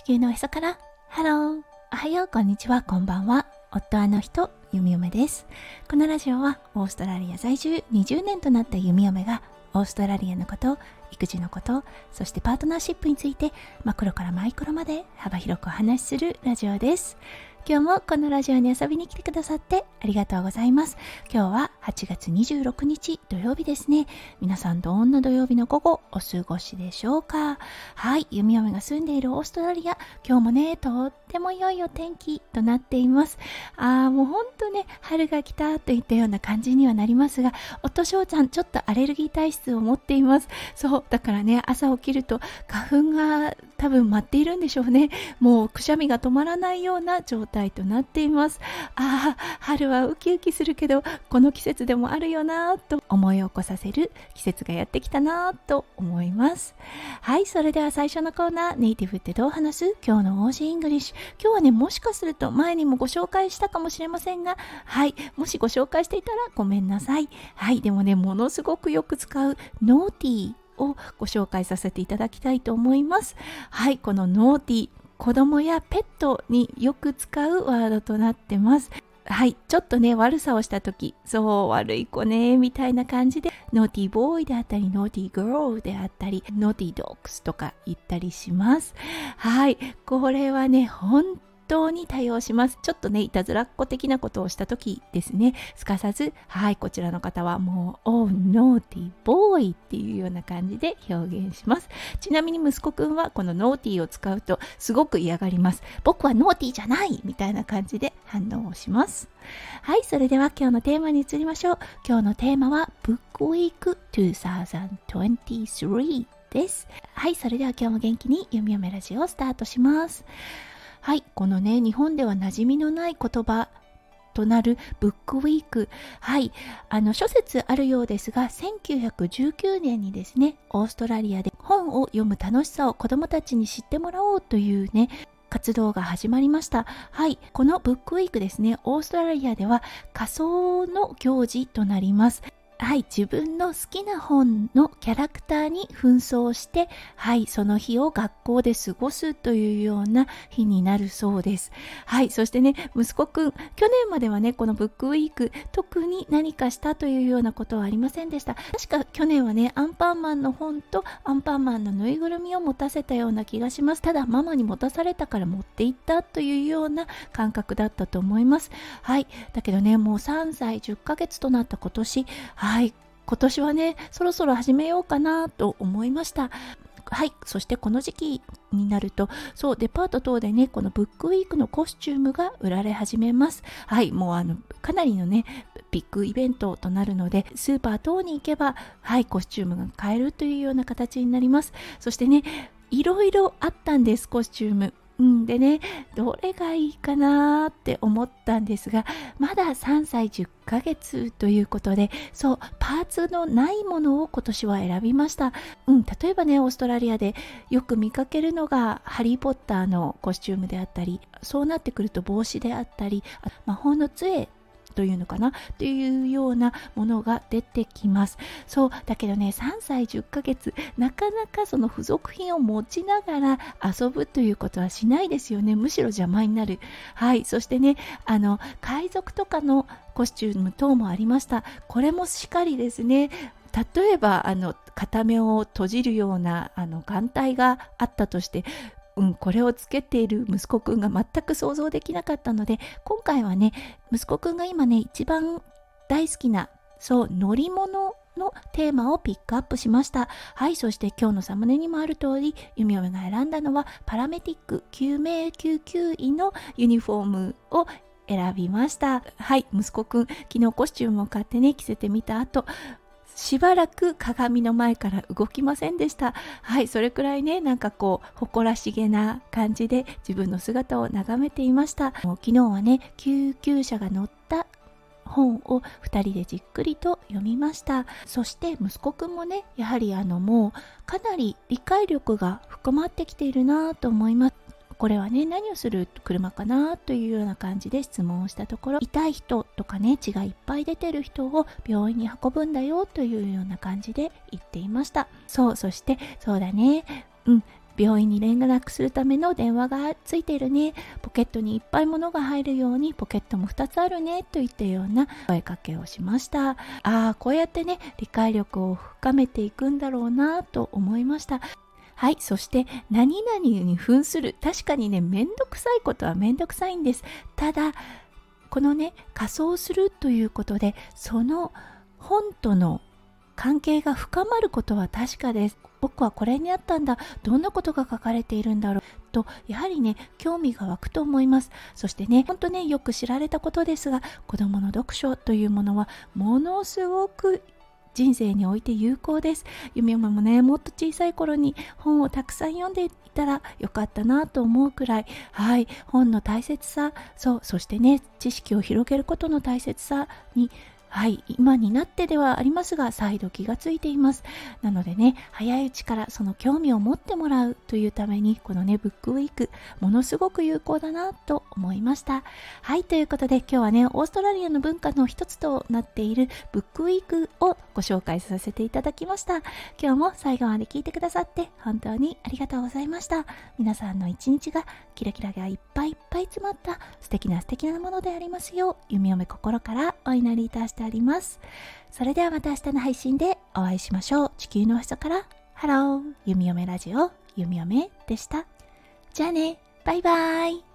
地球のへそから。ハローおはよう。こんにちは。こんばんは。夫あの人。弓嫁です。このラジオはオーストラリア在住。20年となった弓嫁がオーストラリアのこと育児のことそしてパートナーシップについてマクロからマイクロまで幅広くお話しするラジオです。今日もこのラジオに遊びに来てくださってありがとうございます。今日は8月26日土曜日ですね。皆さんどんな土曜日の午後お過ごしでしょうかはい、弓嫁が住んでいるオーストラリア、今日もね、とっても良いお天気となっています。あーもうほんとね、春が来たといったような感じにはなりますが、夫翔ちゃんちょっとアレルギー体質を持っています。そう、だからね、朝起きると花粉が多分待っているんでしょうね。もうくしゃみが止まらないような状態となっています。ああ、春はウキウキするけど、この季節でもあるよなと思い起こさせる季節がやってきたなと思います。はい、それでは最初のコーナー、ネイティブってどう話す？今日の Aussie English。今日はね、もしかすると前にもご紹介したかもしれませんが、はい、もしご紹介していたらごめんなさい。はい、でもね、ものすごくよく使う naughty をご紹介させていただきたいと思います。はい、この naughty、子供やペットによく使うワードとなってます。はい、ちょっとね、悪さをした時、そう、悪い子ね、みたいな感じで、 naughty boy であったり、 naughty girl であったり、 naughty dogs とか言ったりします。はい、これはね、本当に対応します。ちょっとね、いたずらっ子的なことをした時ですね、すかさず、はい、こちらの方はもう、Oh, naughty boy っていうような感じで表現します。ちなみに息子くんはこのノーティーを使うとすごく嫌がります。僕はノーティーじゃないみたいな感じで反応をします。はい、それでは今日のテーマに移りましょう。今日のテーマは Book Week 2023です。はい、それでは今日も元気に読み読めラジオをスタートします。はい、このね、日本では馴染みのない言葉となるブックウィーク。はい。あの、諸説あるようですが、1919年にですね、オーストラリアで本を読む楽しさを子供たちに知ってもらおうというね、活動が始まりました。はい。このブックウィークですね、オーストラリアでは仮想の行事となります。はい、自分の好きな本のキャラクターに紛争して、はい、その日を学校で過ごすというような日になるそうです。はい、そしてね、息子くん、去年まではね、このブックウィーク、特に何かしたというようなことはありませんでした。確か去年はね、アンパンマンの本とアンパンマンのぬいぐるみを持たせたような気がします。ただ、ママに持たされたから持っていったというような感覚だったと思います。はい、だけどね、もう3歳10ヶ月となった今年、ははい今年はねそろそろ始めようかなと思いました。はいそしてこの時期になるとそうデパート等でねこのブックウィークのコスチュームが売られ始めます。はいもうあのかなりのねビッグイベントとなるのでスーパー等に行けばはいコスチュームが買えるというような形になります。そしてねいろいろあったんですコスチューム。うん、でね、どれがいいかなって思ったんですが、まだ3歳10ヶ月ということで、そう、パーツのないものを今年は選びました。うん、例えばね、オーストラリアでよく見かけるのが、ハリー・ポッターのコスチュームであったり、そうなってくると帽子であったり、魔法の杖というのかな？というようなものが出てきます。そうだけどね3歳10ヶ月なかなかその付属品を持ちながら遊ぶということはしないですよね。むしろ邪魔になる。はい。そしてねあの海賊とかのコスチューム等もありました。これもしっかりですね。例えばあの片目を閉じるようなあの眼帯があったとしてうん、これをつけている息子くんが全く想像できなかったので今回はね息子くんが今ね一番大好きなそう乗り物のテーマをピックアップしました。はいそして今日のサムネにもある通り弓嫁が選んだのはパラメティック救命救急医のユニフォームを選びました。はい息子くん昨日コスチュームを買ってね着せてみた後しばらく鏡の前から動きませんでした。はい、それくらいね、なんかこう、誇らしげな感じで自分の姿を眺めていました。もう昨日はね、救急車が乗った本を2人でじっくりと読みましたそして息子くんもねやはりあのもうかなり理解力が深まってきているなと思いますこれはね何をする車かなというような感じで質問をしたところ痛い人とかね血がいっぱい出てる人を病院に運ぶんだよというような感じで言っていました。そうそしてそうだね。うん。病院に連絡するための電話がついているね。ポケットにいっぱい物が入るようにポケットも2つあるねといったような声かけをしました。ああこうやってね理解力を深めていくんだろうなと思いました。はい。そして、何々に扮する。確かにね、めんどくさいことはめんどくさいんです。ただ、このね、仮装するということで、その本との関係が深まることは確かです。僕はこれにあったんだ。どんなことが書かれているんだろう。と、やはりね、興味が湧くと思います。そしてね、ほんとね、よく知られたことですが、子供の読書というものは、ものすごく人生において有効です。ゆみもね、もっと小さい頃に本をたくさん読んでいたらよかったなと思うくらい、はい、本の大切さ、そう、そしてね、知識を広げることの大切さにはい、今になってではありますが、再度気がついています。なのでね、早いうちからその興味を持ってもらうというために、このね、ブックウィーク、ものすごく有効だなと思いました。はい、ということで今日はね、オーストラリアの文化の一つとなっているブックウィークをご紹介させていただきました。今日も最後まで聞いてくださって本当にありがとうございました。皆さんの一日がキラキラがいっぱいいっぱい詰まった素敵な素敵なものでありますよう、弓嫁心からお祈りいたしております。それではまた明日の配信でお会いしましょう。地球の人からハロー、弓嫁ラジオ、弓嫁でした。じゃあね、バイバイ。